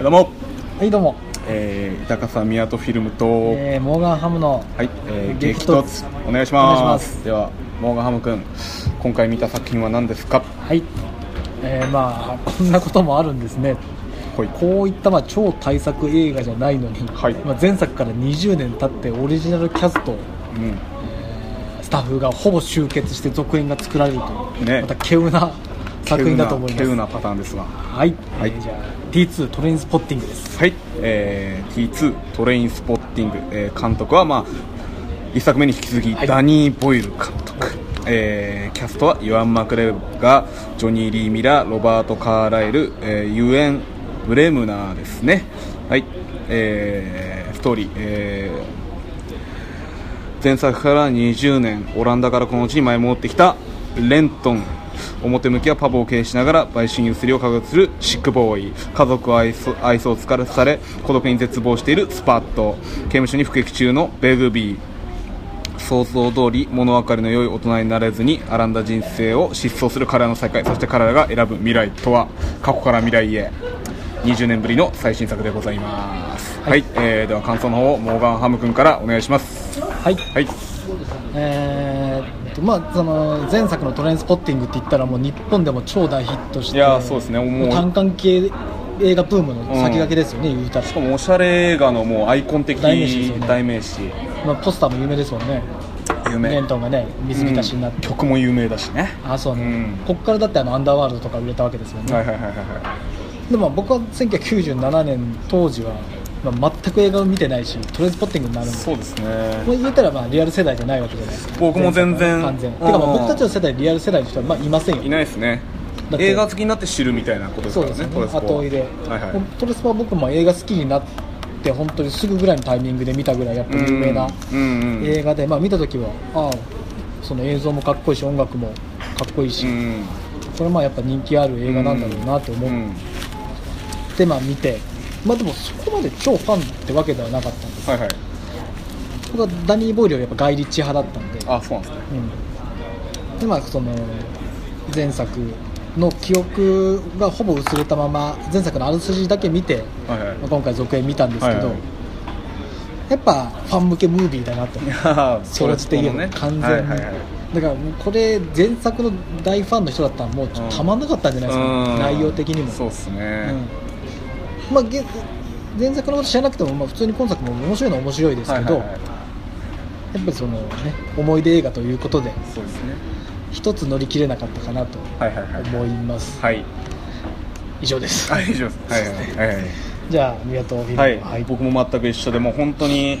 どうも、はいどうも、えー、高さ宮とフィルムと、えー、モーガンハムのはい、えー、激激突。突お願いします。お願いします。ではモーガンハム君今回見た作品は何ですか？はい、えー、まあこんなこともあるんですね。ほい。こういったまあ超大作映画じゃないのに、はい。まあ、前作から20年経ってオリジナルキャストうん。スタッフがほぼ集結して続編が作られるという、ね。また稀有な作品だと思います。稀有なパターンですが。はい、はい。えーじゃあ T2 トレインスポッティングです。はい、えー、T2 トレインスポッティング、えー監督はまあ一作目に引き続き、はい。ダニー・ボイル監督、えーキャストはイワン・マクレガージョニー・リー・ミラーロバート・カーライル、えーユエン・ブレムナーですね。はい。えーストーリー、えー前作から20年オランダからこの地に舞い戻ってきたレントン表向きはパブを経営しながら売春ゆすりを科学するシックボーイ。家族を愛想愛想を疲れされ孤独に絶望しているスパット。刑務所に服役中のベグビー。想像通り物分かりの良い大人になれずに荒んだ人生を失踪する彼らの再会そして彼らが選ぶ未来とは過去から未来へ。20年ぶりの最新作でございます。はい、えーでは感想の方をモーガンハム君からお願いします。はい。はい。えーっとまあその前作のトレインスポッティングって言ったらもう日本でも超大ヒットしていやーそうですね。もう単館系映画ブームの先駆けですよね、言うたら。しかもおしゃれ映画のもうアイコン的代名詞ね。代名詞。まあ、ポスターも有名ですもんね。有名。レントンがね水浸しになって、曲も有名だしね。あそうね、うん。こっからだってあのアンダーワールドとか売れたわけですよね、はいはいはいはいはでも僕は1997年当時は、まあ、全く映画を見てないしトレインスポッティングになるんで。いそうですね。これ言ったらまあリアル世代じゃないわけじゃないですか。僕も全然。完全。うんてかまあ僕たちの世代リアル世代の人はまあいませんよ。いないですね。映画好きになって知るみたいなことですそうからねですよね。後追いで、はいはい。トレスポは僕も映画好きになって本当にすぐぐらいのタイミングで見たぐらいやっぱり有名なうんうん映画で、まあ、見た時はああその映像もかっこいいし音楽もかっこいいし、うんこれはまあやっぱ人気ある映画なんだろうなと思っうんてまあ見て、まあ、でもそこまで超ファンってわけではなかったんです。はいはい。僕はダニー・ボイルはやっぱガイ・リッチー派だったんで。あそうなんですね。うん、でまあその前作の記憶がほぼ薄れたまま前作のあらすじだけ見て、はいはい。まあ、今回続編見たんですけど、はいはい。やっぱファン向けムービーだなと。いや総じて言えば、ね完全に、はいはいはい。だからもうこれ前作の大ファンの人だったらもうたまんなかったんじゃないですか、うん。内容的にも。そうっすね。うんまあ、げ前作のこと知らなくても、まあ、普通に今作も面白いのは面白いですけど、はいはいはいやっぱりその、ね、思い出映画ということでそうですね。一つ乗り切れなかったかなとはいはいはい思います、はい。以上です、はい以上です。はいはいはいはい。じゃあ宮戸フィルムはい、僕も全く一緒でもう本当に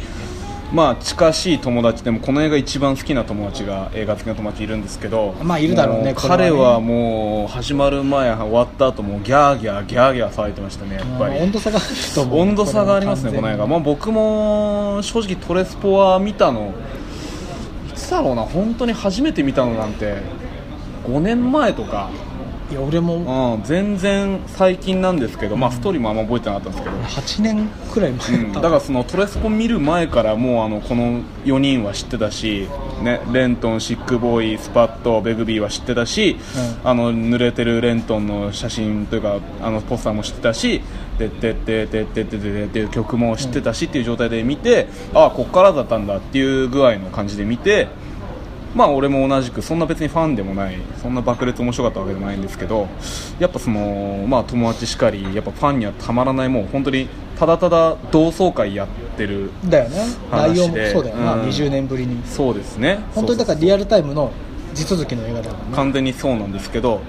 まあ近しい友達でもこの映画一番好きな友達が映画好きな友達いるんですけどまあいるだろうね彼はもう始まる前終わった後もうギャーギャーギャーギャー騒いでましたねやっぱり。温度差が温度差がありますねこの映画、まあ、僕も正直トレスポは見たのいつだろうな本当に初めて見たのなんて5年前とか、いや俺も。うん、全然最近なんですけど、まあストーリーもあんま覚えてなかったんですけど。8年くらい前うんだからそのトレスポ見る前からもうあのこの4人は知ってたし、ね、レントン、シックボーイ、スパット、ベグビーは知ってたし、あの濡れてるレントンの写真というかあのポスターも知ってたし「でってってってってってって」っていう曲も知ってたしっていう状態で見て、ああこっからだったんだっていう具合の感じで見て。まあ俺も同じくそんな別にファンでもないそんな爆裂面白かったわけでもないんですけどやっぱそのまあ友達しかりやっぱファンにはたまらないもう本当にただただ同窓会やってるだよね。内容もそうだよな、うん。20年ぶりに。そうですね。本当にだからリアルタイムの地続きの映画だもんね。完全にそうなんですけど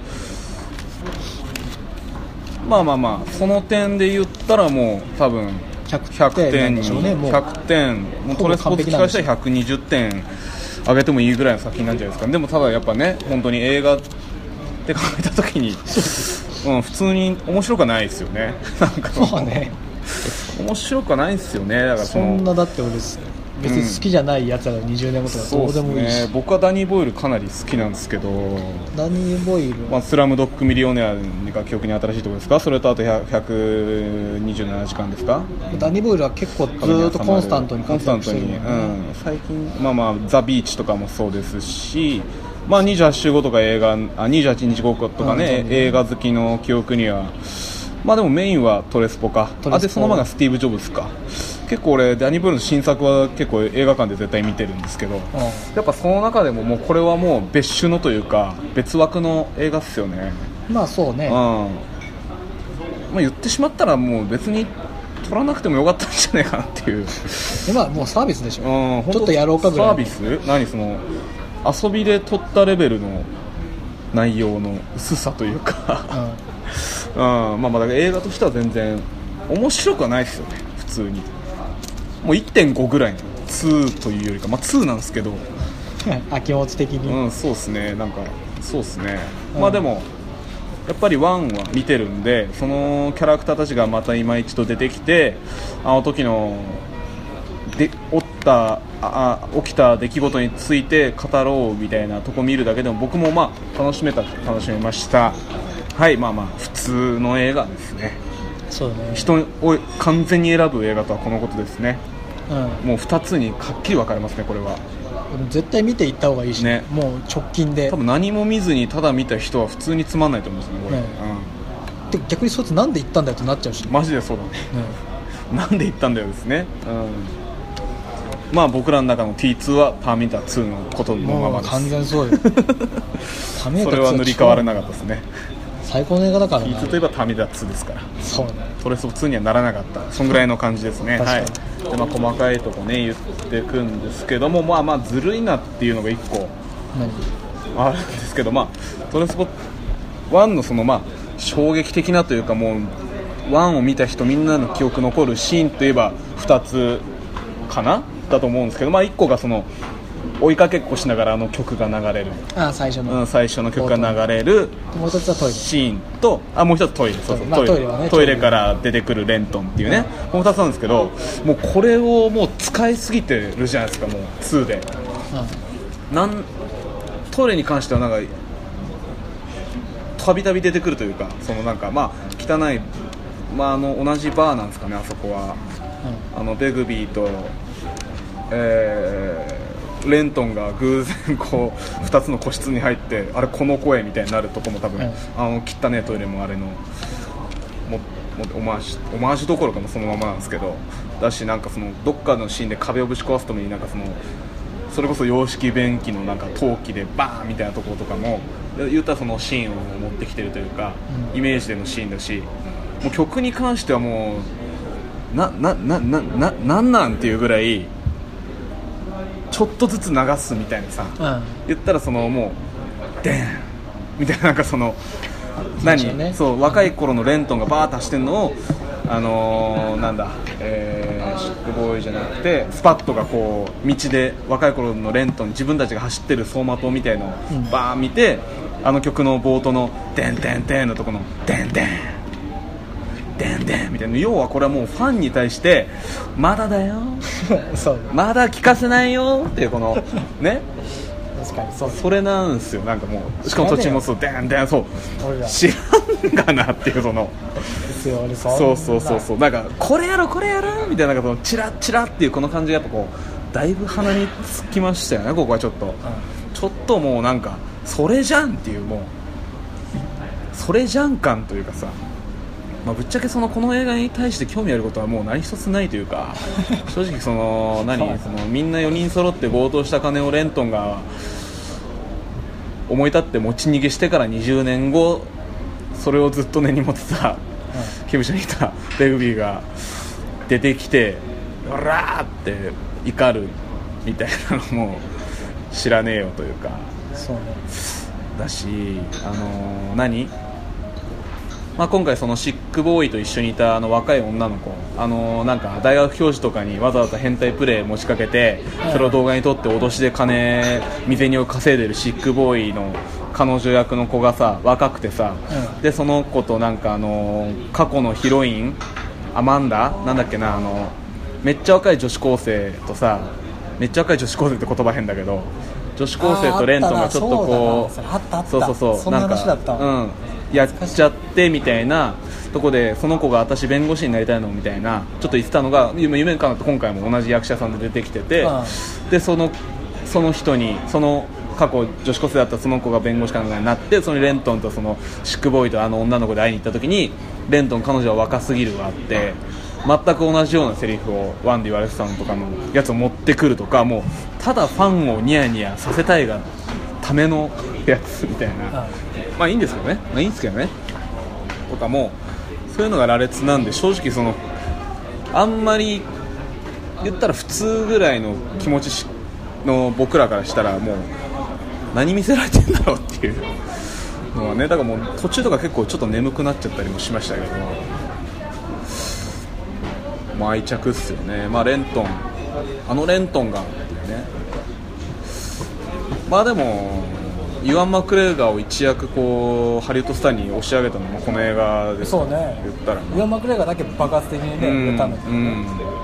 まあまあまあその点で言ったらもう多分100 100点なんにでしょうねもう。100点。もうトレスポーツ機関したら120点上げてもいいぐらいの作品なんじゃないですか。でもただやっぱね本当に映画って 考えた時に、うん、普通に面白くはないですよね。なんかまあね。面白くはないですよね。だからそんなだって俺別に好きじゃないやつらが20年後とかどうでもいいし、そうですね僕はダニー・ボイルかなり好きなんですけど。ダニー・ボイル？まあ、スラムドッグミリオネアが記憶に新しいところですか？それとあと100 127時間ですか？ダニー・ボイルは結構ずーっとコンスタントにコンスタントに、うん、最近まあまあザ・ビーチとかもそうですしまあ28週後とか映画あ28日後とかね、うん映画好きの記憶にはまあでもメインはトレスポか。あでその前がスティーブ・ジョブズか結構俺ダニー・ブルーの新作は結構映画館で絶対見てるんですけどやっぱその中でももうこれはもう別種のというか別枠の映画っすよね。まあそうね。うん。まあ言ってしまったらもう別に撮らなくてもよかったんじゃないかなっていう。でまあもうサービスでしょ、うんちょっとやろうかぐらい。サービス？何？その遊びで撮ったレベルの内容の薄さというか。うん。うん。まあまあ映画としては全然面白くはないですよね。普通にもう1.5ぐらいの2というよりかまあ2なんですけど。あ気持ち的に、うんそうですね。なんかそうですね、うん。まあでもやっぱり1は見てるんでそのキャラクターたちがまた今一度出てきてあの時ので起ったああ起きた出来事について語ろうみたいなとこ見るだけでも僕もまあ楽しめた楽しめました。はいまあまあ普通の映画ですねそうだね。人を完全に選ぶ映画とはこのことですね。うん。もう2つにはっきり分かれますねこれは。絶対見ていった方がいいし、ね。もう直近で。多分何も見ずにただ見た人は普通につまんないと思うんですよねこれ、ね。で逆にそいつなんで行ったんだよってなっちゃうし、うん、マジでそうだね。うん なんで言ったんだよですね、うん、まあ僕らの中の T2 はターミネーター2のことのままです。完全そうよ。タメそれは塗り替わらなかったですね最高の映画だからな。T2 といえばターミネーター2ですから。そうね。トレスポ2にはならなかった。そんぐらいの感じですね。はい。で、まあ、細かいとこね言っていくんですけどもまあまあずるいなっていうのが1個。何？あるんですけど、まあ、トレスポ1のその、まあ、衝撃的なというかもう1を見た人みんなの記憶残るシーンといえば2つかな？だと思うんですけど、まあ、1個がその追いかけっこしながらあの曲が流れる、あ最初の、うん、最初の曲が流れるもう一つはトイレ。シーンとあもう一つトイレ。そうそう、まあトイレ。はねトイレ。から出てくるレントンっていうね、この2つなんですけどもうこれをもう使いすぎてるじゃないですかもう2で。なんトイレに関してはなんかたびたび出てくるというかそのなんかまあ汚い、まあ、あの同じバーなんですかねあそこは。あのベグビーと、えーレントンが偶然こう2つの個室に入ってあれこの声みたいになるとこも多分、うん。あの汚ねトイレもあれのももオマージュオマージュどころかもそのままなんですけどだしなんかそのどっかのシーンで壁をぶち壊すためになんかそのそれこそ洋式便器のなんか陶器でバーンみたいなところとかも言ったらそのシーンを持ってきてるというか、うん。イメージでのシーンだしもう曲に関してはもうななななななんなんっていうぐらいちょっとずつ流すみたいなさ、うん。うん言ったらそのもうでんみたいななんかその何、ね。そう若い頃のレントンがバーッと走ってるのをあのーなんだ、えー、シックボーイじゃなくてスパットがこう道で若い頃のレントン自分たちが走ってる走馬灯みたいのをうん。バーン見て、あの曲の冒頭の「でんでんでん」のとこの「でんでん」でんでんみたいな。要はこれはもうファンに対してまだだよ。そう。まだ聞かせないよっていうこのね。確かにそう。それなんですよ。なんかもうしかも途中もそうでんでんそう。知らんがなっていうその。そう。そうそうそうなんかこれやろこれやろ？みたいななんかそのチラッチラっていうこの感じがやっぱこうだいぶ鼻につきましたよねここはちょっと。ちょっともうなんかそれじゃんっていうもうそれじゃん感というかさまあ、ぶっちゃけそのこの映画に対して興味あることはもう何一つないというか 正直その何そのみんな4人揃って強盗した金をレントンが思い立って持ち逃げしてから20年後それをずっと根に持ってた刑務所にいたレグビーが出てきて「おら!」って怒るみたいなのも知らねえよというか。そうね。だし、あのー何、まあ、今回、そのシックボーイと一緒にいたあの若い女の子、あのーなんか大学教授とかにわざわざ変態プレイ持ちかけてそれを動画に撮って脅しで金、未銭を稼いでるシックボーイの彼女役の子がさ若くてさ、うん。でその子となんか、あのー過去のヒロインアマンダ？なんだっけなあのめっちゃ若い女子高生とさめっちゃ若い女子高生って言葉変だけど女子高生とレントンがちょっとこうそうそうそうなんか、うん、やっちゃってみたいなとこでその子が私弁護士になりたいのみたいなちょっと言ってたのが夢夢かなって今回も同じ役者さんで出てきてて、うでそのその人にその過去女子高生だったその子が弁護士かなんかになってそのレントンとそのシックボーイとあの女の子で会いに行った時にレントン彼女は若すぎるがあって全く同じようなセリフをワンで言われてたのとかのやつを持ってくるとかもうただファンをニヤニヤさせたいがためのやつみたいな、まあいいんですけどね、まあ、いいんですけどね。とかもそういうのが羅列なんで正直そのあんまり言ったら普通ぐらいの気持ちの僕らからしたらもう何見せられてんだろうっていうのはねだからもう途中とか結構ちょっと眠くなっちゃったりもしましたけども。う愛着っすよね。まあレントン。あのレントンがね。まあでもユアン・マクレーガーを一躍こうハリウッドスターに押し上げたのもこの映画ですそうね。言ったらイワン・マクレガーだけ爆発的にね売れたん。だけど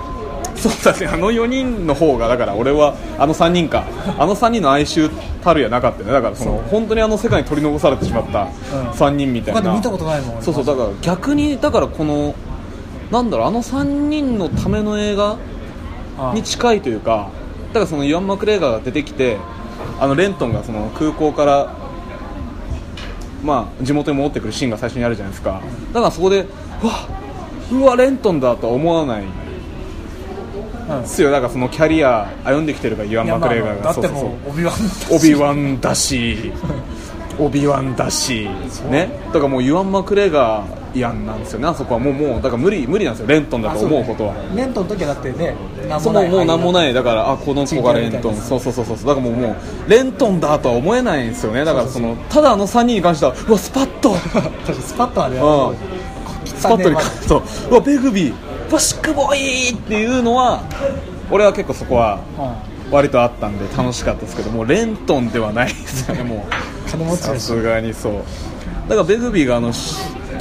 そうだね。あの4人の方がだから俺はあの3人か。あの3人の哀愁たるやなかったよね。だからその本当にあの世界に取り残されてしまった3人みたいな、他で見たことないもん俺。そうそうだから逆にだからこのなんだろうあの3人のための映画に近いというかだからそのイワン・マクレーガーが出てきてあのレントンがその空港からまあ地元に戻ってくるシーンが最初にあるじゃないですか。だからそこでうわうわレントンだとは思わない。うん。ですよ。だからそのキャリア歩んできてるからユアン・マクレガーが。そうそうもうオビワンそうオビワンだし。オビワンだし。ね。だからもうユアン・マクレガーやんなんですよね。あそこはもうもうだから無理無理なんですよ。レントンだと思うことは。レントンの時はだってねそうもないもうなんもない。だからあこの子がレントン。そうそうそうそう。だからもうもうレントンだとは思えないんですよね。だからそのただあの3人に関してはうわスパッと。確かにスパッとはねうん。スパットに関してはうわベグビー。うわシックボーイっていうのは俺は結構そこは割とあったんで楽しかったですけどもうレントンではないですよね。もう さすがにそう。だからベグビーがあのし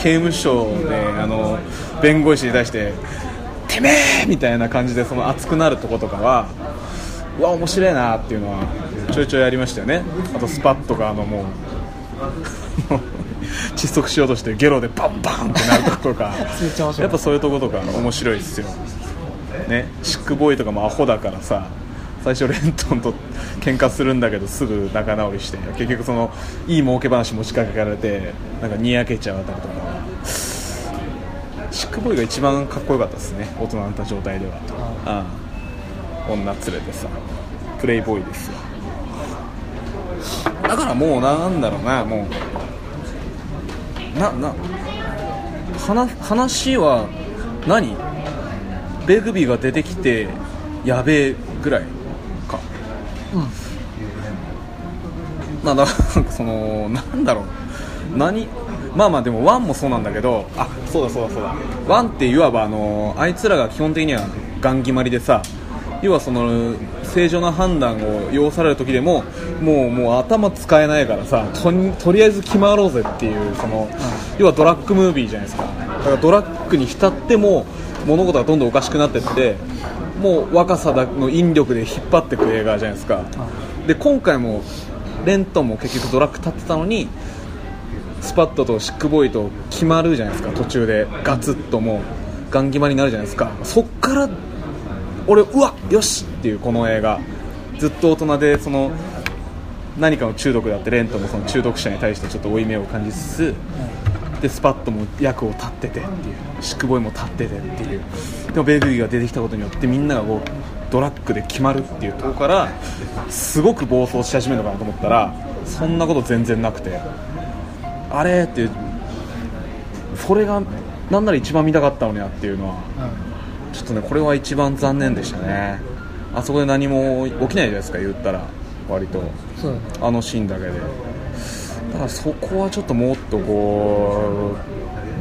刑務所であの弁護士に対して「てめえ!」みたいな感じでその熱くなるとことかはうわ面白いなっていうのはちょいちょいやりましたよね。あとスパッとかあのもう 窒息しようとしてゲロでバンバンってなるとことか。やっぱそういうとことか面白いですよ。ね。シックボーイとかもアホだからさ最初レントンと喧嘩するんだけどすぐ仲直りして結局そのいい儲け話持ちかけられてなんかにやけちゃうあたりとか。はシックボーイが一番かっこよかったですね。大人になった状態では。ああ女連れてさ。プレイボーイですよ。だからもうなんだろうな。もうなな話話は何？ベグビーが出てきてやべえぐらいか。うん。まあだからそのなんだろう。何？まあまあでもワンもそうなんだけどあそうだそうだそうだ。ワンっていわばあのあいつらが基本的にはガン決まりでさ要はその正常な判断を要される時でももうもう頭使えないからさとりあえず決まろうぜっていうその、要はドラッグムービーじゃないですか。だからドラッグに浸っても物事がどんどんおかしくなってってもう若さだの引力で引っ張っていく映画じゃないですか。で今回もレントンも結局ドラッグ立ってたのにスパットとシックボーイと決まるじゃないですか途中で。ガツッともうガン決まりになるじゃないですか。そっから俺うわよしっていうこの映画。ずっと大人でその何かの中毒だってレントもその中毒者に対してちょっと負い目を感じつつでスパットも役を立っててっていうシックボーイも立っててっていう。でもベイビーが出てきたことによってみんながこうドラッグで決まるっていうとこからすごく暴走し始めるのかなと思ったらそんなこと全然なくて。あれっていうそれがなんなら一番見たかったのになっていうのはちょっとねこれは一番残念でしたね。あそこで何も起きないじゃないですか言ったら。割と。あのシーンだけで。だからそこはちょっともっとこ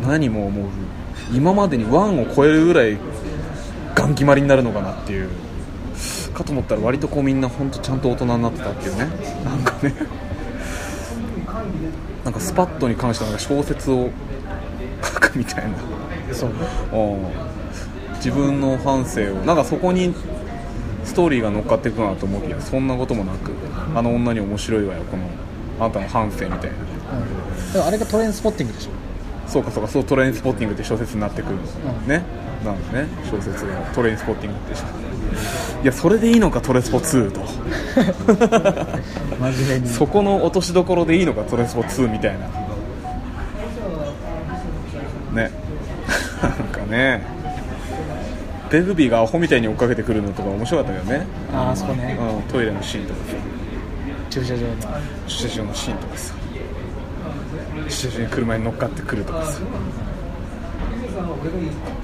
う何ももう。今までにワンを超えるぐらいガン決まりになるのかなっていう。かと思ったら割とこうみんな本当ちゃんと大人になってたっていうね。なんかねなんかスパットに関しては小説を書くみたいな。そう自分の反省をなんかそこにストーリーが乗っかっていくかなと思うけどそんなこともなくあの女に面白いわよこのあなたの反省みたいな。うんでもあれがトレインスポッティングでしょ？そうかそうかそうトレインスポッティングって小説になってくる、ん。ね。なんですね小説がトレインスポッティングっていやそれでいいのかトレスポ2と。真面目に。そこの落としどころでいいのかトレスポ2みたいな。ね。なんかね。ベグビーがアホみたいに追っかけてくるのとか面白かったけどね、ああそこね。うん、トイレのシーンとかさ。駐車場の。駐車場のシーンとかさ。駐車場に車に乗っかってくるとかさ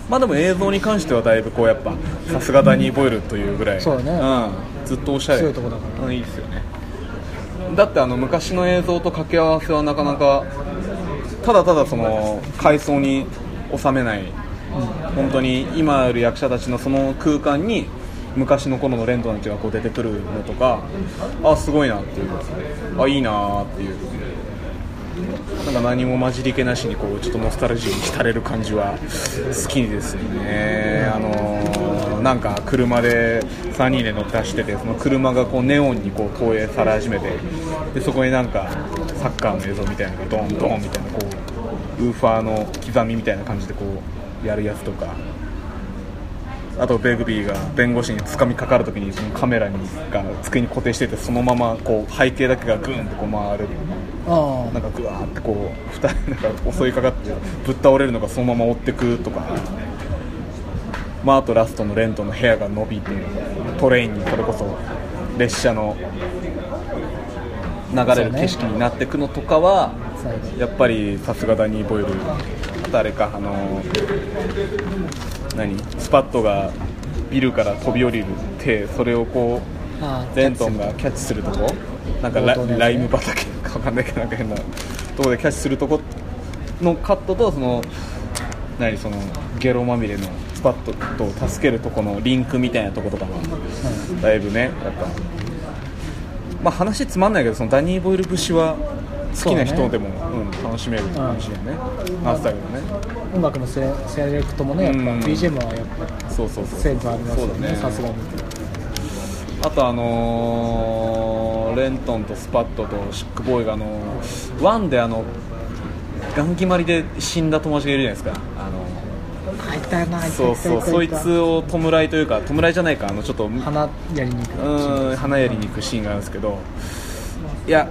まあでも映像に関してはだいぶこうやっぱさすがダニー・ボイルというぐらい。そうだね。うん、ずっとおしゃれ。強いとこだから。うんいいですよね。だってあの昔の映像と掛け合わせはなかなかただただその階層に収めない、本当に今いる役者たちのその空間に昔の頃のレントたちがこう出てくるのとかあすごいなっていう。あいいなーっていうなんか何も混じり気なしにこうちょっとノスタルジーに浸れる感じは好きですよね。あのーなんか車で3人で乗って走っててその車がこうネオンにこう投影され始めてでそこになんかサッカーの映像みたいなのがドンドンみたいなこうウーファーの刻みみたいな感じでこうやるやつとかあとベグビーが弁護士に掴みかかるときにそのカメラにが机に固定しててそのままこう背景だけがグーンとこう回る。あなんかぐわーってこう2人なんか襲いかかってぶっ倒れるのがそのまま追ってくとか、まあ、あとラストのレントの部屋が伸びてトレインにそれこそ列車の流れる景色になっていくのとかは、やっぱりさすがダニー・ボイル誰かあの何？スパットがビルから飛び降りるってそれをこうレントンがキャッチすると。こ？なんかラ,、ライム畑かわかんないけどなんか変なとこでキャッチするとこのカットとその何？そのゲロまみれのスパットと助けるとこのリンクみたいなとことかはだいぶねやっぱ。まあ話つまんないけどそのダニー・ボイル節は好きな人でもう、ん、楽しめるかもしれないね、なってたけどね音楽のセセレクトもねやっぱうん BGM はやっぱそうそうそうセンスありますよそうだね。ねさすがに。あとあのーレントンとスパットとシックボーイがあのワンであのガン決まりで死んだ友達がいるじゃないですか。あの入ったよなそうそうそいつを弔いというか弔いじゃないかあのちょっとう花やりに行く。ーん花やりに行くシーンがあるんですけど。いや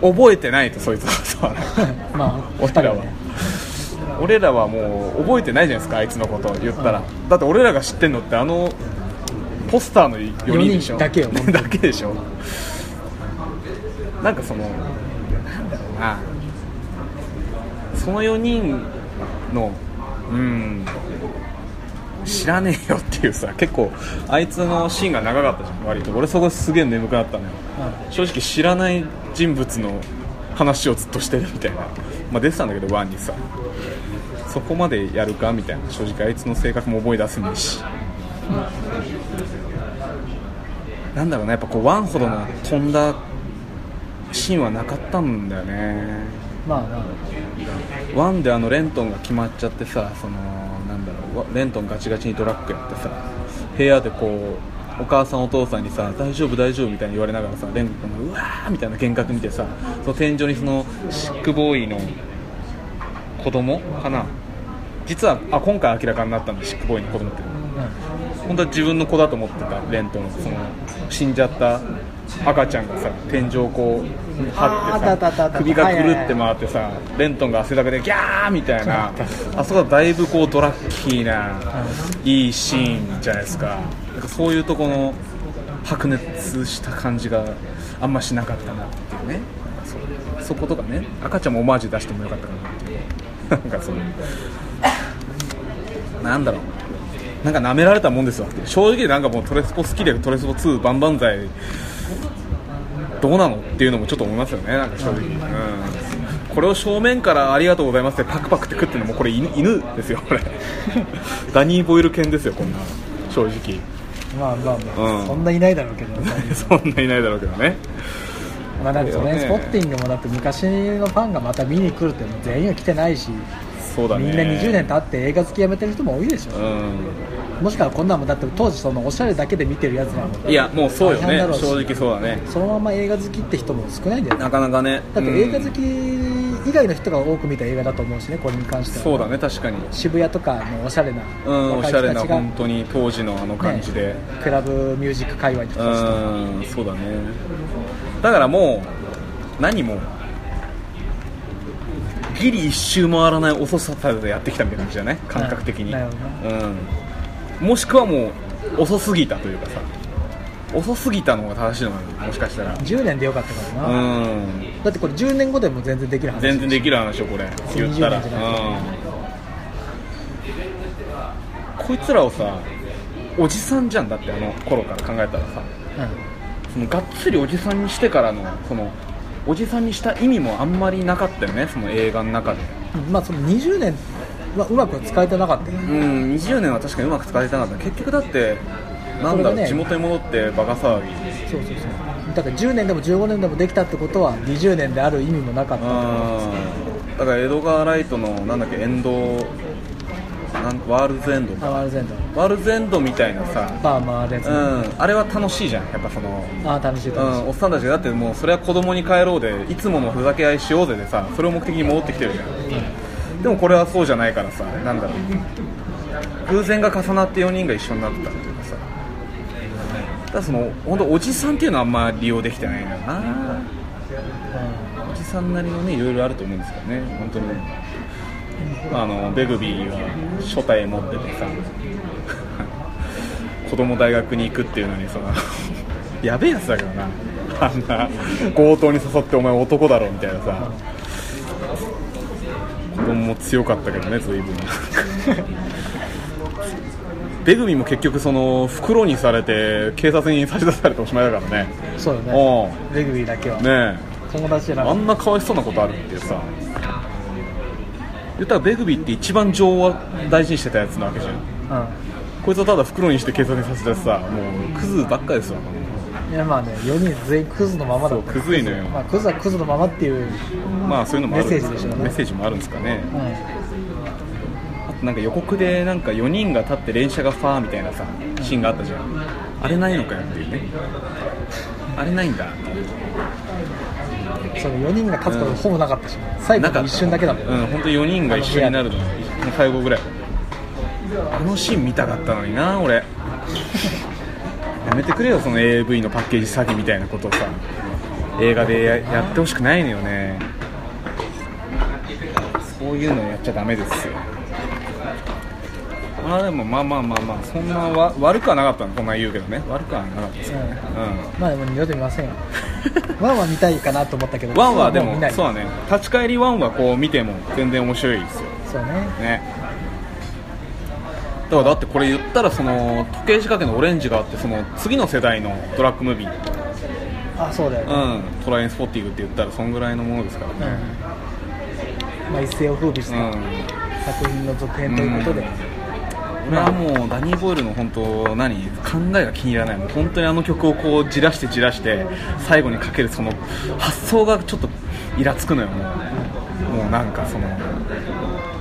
覚えてないとそいつは。まあ 俺らは。二人ね俺らはもう覚えてないじゃないですかあいつのこと言ったら、だって俺らが知ってんのってあのポスターの4人でしょ。だけよだけでしょ。なんかそのなんだろうな。その4人のうん知らねえよっていうさ結構あいつのシーンが長かったじゃん割と。俺そこすげえ眠くなったのよ。正直知らない人物の話をずっとしてるみたいな。まあ出てたんだけどワンにさ。そこまでやるかみたいな。正直あいつの性格も思い出せねえし、なんだろうねやっぱこうワンほどの飛んだシーンはなかったんだよね。まあワンであのレントンが決まっちゃってさそのなんだろう。レントンガチガチにドラッグやってさ部屋でこうお母さんお父さんにさ大丈夫大丈夫みたいに言われながらさレントンがうわーみたいな幻覚見てさその天井にそのシックボーイの子供かな？実はあ今回明らかになったんだシックボーイの子供って本当は自分の子だと思ってたレントンその死んじゃった赤ちゃんがさ天井をこう張ってさ首がぐるって回ってさレントンが汗だくでギャーみたいなあそこはだいぶこうドラッキーないいシーンじゃないですかそういうとこの白熱した感じがあんましなかったなっていうね。そそことかね。赤ちゃんもオマージュ出してもよかったかなっていう。なんかそのなんだろう。なんか舐められたもんですわ正直なんかもうトレスポ好きでトレスポ2バンバン剤どうなのっていうのもちょっと思いますよね。なんか正直、うん、これを正面からありがとうございますってパクパクって食ってるのもこれ犬犬ですよこれ。ダニー・ボイル犬ですよこんな正直。まあまあまあ、うん。そんないないだろうけど。そんないないだろうけどね。まあだってそれ、ねスポッティングもだって昔のファンがまた見に来るっても全員は来てないし、そうだね。みんな20年経って映画好きやめてる人も多いでしょ、うもしくはこんなんもだって当時そのおしゃれだけで見てるやつらも。んいやもうそうよね。大変だろうし。正直そうだね。そのまま映画好きって人も少ないんだよね。なかなかね。だって映画好き以外の人が多く見た映画だと思うしねこれに関しては。そうだね確かに。渋谷とかのおしゃれなうんおしゃれな本当に当時のあの感じで、ねクラブミュージック界隈とうんそうだね。だからもう何もギリ一周回らない遅さでやってきたみたいな感じじゃない感覚的に、うん、もしくはもう遅すぎたというかさ遅すぎたのが正しいのかなもしかしたら。10年でよかったからうな、ん。だってこれ10年後でも全然できる話。全然できる話よこれ。言ったら、20年じゃないうん、こいつらをさおじさんじゃんだってあの頃から考えたらさ。そのがっつりおじさんにしてからのそのおじさんにした意味もあんまりなかったよねその映画の中で。うん、まあその20年はうまく使えてなかったよね。うん。20年は確かにうまく使えてなかった。結局だってなんだね地元に戻ってバカ騒ぎ。そうそうそう。だから10年でも15年でもできたってことは20年である意味もなかったってだから江戸川ライトのなんだっけエンドなんワールズエンドあワールドエンド。ワールズエンドみたいなさ。バー回るやつ、うん。あれは楽しいじゃんやっぱその。ああ楽しい楽しい、うん、おっさんたちが。だってもうそれは子供に帰ろうでいつものふざけ合いしようぜでさそれを目的に戻ってきてるじゃん。でもこれはそうじゃないからさなんだろう。偶然が重なって4人が一緒になっただその本当おじさんっていうのはあんまり利用できてないんだよな。おじさんなりのねいろいろあると思うんですけどね。本当に。あのベグビーは初体持っててさ。子供大学に行くっていうのにその やべえやつだけどな。あんな強盗に誘ってお前男だろみたいなさ。子供も強かったけどね随分。ベグビーも結局その袋にされて警察に差し出されておしまいだからね。そうだね。おう。レグビーだけは、ね友達なあんなかわいそうなことあるっていうさ。言ったらベグビーって一番情を大事にしてたやつなわけじゃん。たこいつはただ袋にして警察にさせてさもうクズばっかですわうんいやまあね4人全員クズのままだったそうクズいのよ。まあ、クズはクズのままっていう、まあそういうのもメッセージでしょうね。メッセージもあるんですかね。うん、なんか予告でなんか4人が立って連射がファーみたいなさシーンがあったじゃん。あれないのかよっていうね。あれないんだ。っていうその4人が勝つことほぼなかったし、最後の一瞬だけだもん、うん本当4人が一緒になるの。最後ぐらい。あのシーン見たかったのにな俺。やめてくれよその AV のパッケージ詐欺みたいなことをさ。映画でややってほしくないのよね。そういうのやっちゃダメですよまあでもまあまあまあまあそんなわ悪くはなかったのこんなん言うけどね。悪くはなかったですまあでも二度と見ませんよ。ワンは見たいかなと思ったけどうんワンはでももう見ないそうだね。立ち返りワンはこう見ても全然面白いですよ。そうね。ね。だからだってこれ言ったらその時計仕掛けのオレンジがあってその次の世代のドラッグムービー、あそうだよね、うん、トラインスポッティングって言ったらそんぐらいのものですから。うん。ね、まあ、一世を風靡しうん。た作品の続編ということで、俺はもうダニー・ボイルの本当何考えが気に入らない。もう本当にあの曲をこうじらしてじらして最後にかけるその発想がちょっとイラつくのよもう。もうなんかその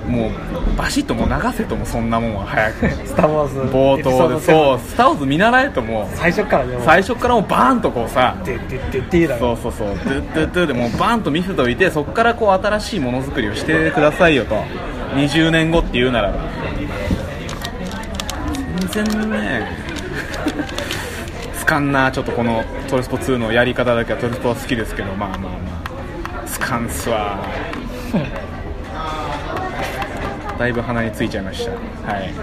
もうバシッともう流せともそんなもんは早く。スター・ウォーズ。冒頭で。うそうスター・ウォーズ見習えともう。最初から最初からもうバーンとこうさ。ででででだそうそうそう。ドゥッドゥッドゥでもうバーンと見せておいてそこからこう新しいものづくりをしてくださいよと。20年後っていうならば。全然ねつかんなちょっとこのトレスポ2のやり方だけはトレスポは好きですけどまあまあまあつかんっすわだいぶ鼻についちゃいました。はい。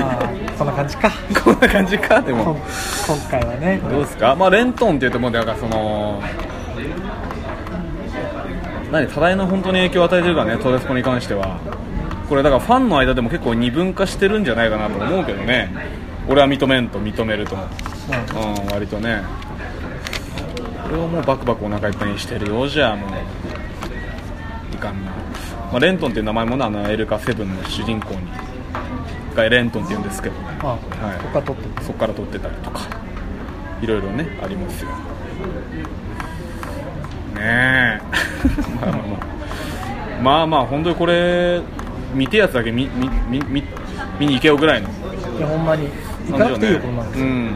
まあそんな感じか。こんな感じかでも。今回はね。どうですか、まあ、レントンっていうともうだからその何多大な本当に影響を与えてるからねトレスポに関してはこれだからファンの間でも結構二分化してるんじゃないかなと思うけどね。俺は認めんと認めるとうん割とね。これをもうバクバクお腹いっぱいにしてるようじゃもう。いかんな、まあ、レントンっていう名前もねあのエルカセブンの主人公に。がレントンって言うんですけど。あはい。ここから撮ってるそこから撮ってたりとか。いろいろねありますよ。ねえ。まあまあまあ。まあまあ本当にこれ見てやつだけ見見見見見に行けよぐらいのいやほんまに。行かなくていいよこんなのうん。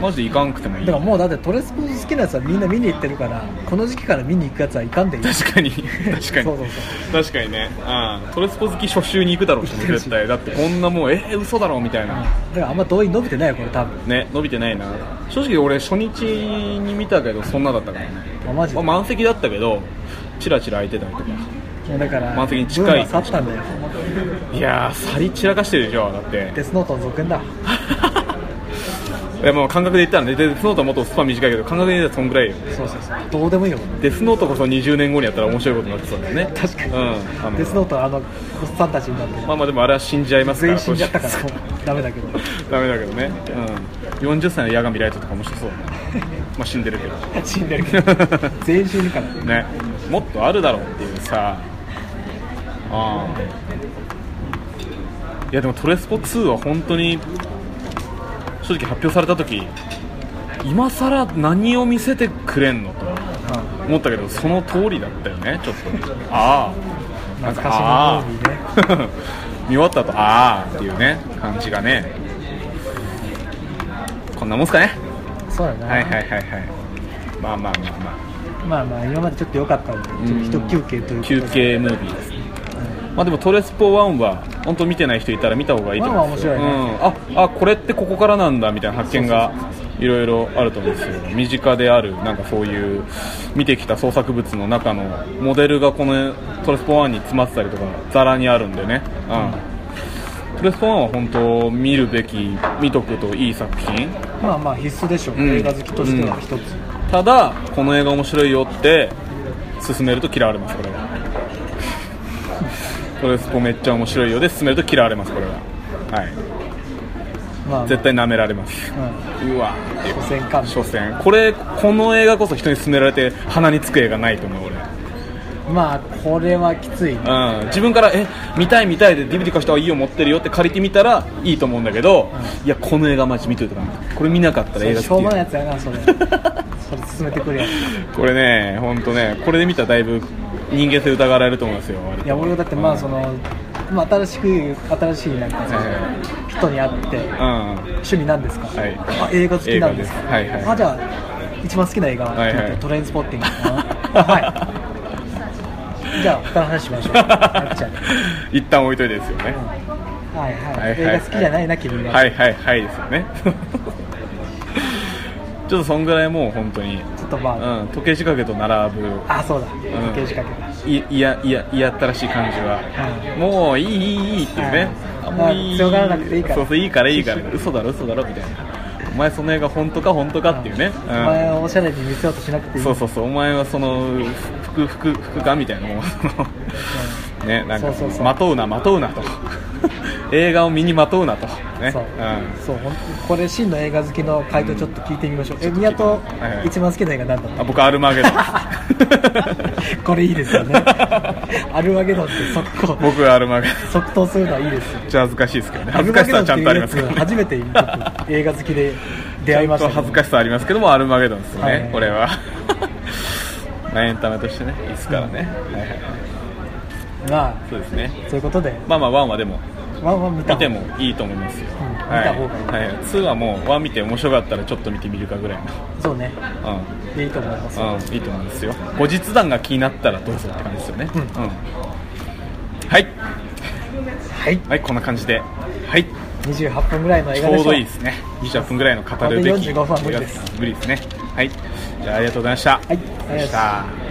マジで行かんくてもいい。だからもうだってトレスポ好きなやつはみんな見に行ってるからこの時期から見に行くやつはいかんでいい。確かに。確かに。そうそう確かにね、うん、トレスポ好き初週に行くだろうしね絶対だって。こんなもうえー、嘘だろみたいな、だからあんま動員伸びてないよこれ多分。ね伸びてないな。正直俺初日に見たけどそんなだったからね、あマジで。まあ、満席だったけどチラチラ空いてたりとか。だから満席に近い。去ったんだよいやー去り散らかしてるでしょだって。デスノートの続編だ。いやもう感覚で言ったらねデスノートはもっとスパン短いけど感覚で言ったらそんぐらいよ。そうそうそうどうでもいいよ。デスノートこそ20年後にやったら面白いことになってそうだよね。確かに、うんあのデスノートはあのおっさんたちになって。まあまあでもあれは死んじゃいますから全員死んじゃったからもう。ダメだけど。ダメだけどね、うん、40歳の矢神ライトとか面白そう。だねまあ死んでるけど。死んでるけど。全員死ぬから。ね。もっとあるだろうっていうさ。ああいやでもトレスポ2は本当に正直発表された時今さら何を見せてくれんのと思ったけどその通りだったよねちょっと ああ。懐かしのムービーね 見終わった後ああっていうね感じがね。こんなもんすかね。そうだね、はいはいはいはい。まあまあまあまあ。まあまあ今までちょっと良かったんでちょっと一休憩という休憩ムービーですねまあでもトレスポ1は本当見てない人いたら見た方がいいと思うんですよ、ワンは面うん、ああこれってここからなんだみたいな発見がいろいろあると思うんですよ。身近であるなんかそういう見てきた創作物の中のモデルがこのトレスポ1に詰まってたりとかざらにあるんでね、うん、トレスポ1は本当見るべき見とくといい作品。まあまあ必須でしょう、うん。映画好きとしては一つ、ただこの映画面白いよって勧めると嫌われますこれはトレスポめっちゃ面白いよで勧めると嫌われますこれは。はい。まあ。絶対舐められます。うん。うわ所詮か。所詮。これこの映画こそ人に勧められて鼻につく映画ないと思う俺。まあこれはきついね。うん、自分からえ見たい見たいで DVD 貸した方がいいよ持ってるよって借りてみたらいいと思うんだけど、いやこの映画マジ見といたなこれ見なかったら映画しょうもないや好つやなそれ。それ進めてくるやつ。きこれね本当ねこれで見たらだいぶ人間性疑われると思いますよいや俺だってまあその、まあ、新しく新しいなんかその人に会ってうん。趣味なんですか、はい。あ映画好きなんですか？映画です。はいはい。あじゃあ一番好きな映画は、はいはい。トレインスポッティングかな？はい。じゃあ他の話しましょう。やっちゃう。一旦置いといてですよね、はいはい、はいはい。映画好きじゃないな君は。はいはいはいですよね。ちょっとそんぐらいもう本当に、ちょっとまあ、うん、時計仕掛けと並ぶ。あそうだ。うん。時計仕掛けいいやいやいやったらしい感じは、うもういいいいいいっていうね、はいあもういい強がらなくていいから。そうそういいからいいから。嘘だろ嘘だろみたいな。お前その映画本当か本当かっていうね、お前をおしゃれに見せようとしなくていい。そうそうそう。お前はその服服服かみたいなもう ねなんかまとうなまとうなと。映画を身にまとうなとね。そう,、ん。そうほんこれ真の映画好きの回答ちょっと聞いてみましょう、え宮戸、一番好きな映画なんだあ僕アルマゲドン。これいいですよね。アルマゲドンって速攻。僕はアルマゲドン。即答するのはいいですよ。ちゃ恥ずかしいですけどね。恥ずかしさはちゃんとありますけどアルマゲドンっていうやつ初めて僕映画好きで出会いましたちゃんと恥ずかしさありますけどもアルマゲドンですよね、はい。はいこれは。まあエンタメとしてねいいですからね、はいはいはい。まあそうですね。そういうことで。まあまあワンはでもワンワン見た見てもいいと思いますよ、うんはい。見た方がいい。はい、2はもうワン見て面白かったらちょっと見てみるかぐらいそうね。のいいと思います、うん、うん、いいと思うんですよ。後日談が気になったらどうぞって感じですよね。うん。はい。はい。はいこんな感じで。はい。28分ぐらいの映ちょう。画でしょどいいですね。28分ぐらいの語るべきこれで45分は無理です。無理ですね。はい。じゃあありがとうございました。はい。ありがとうございました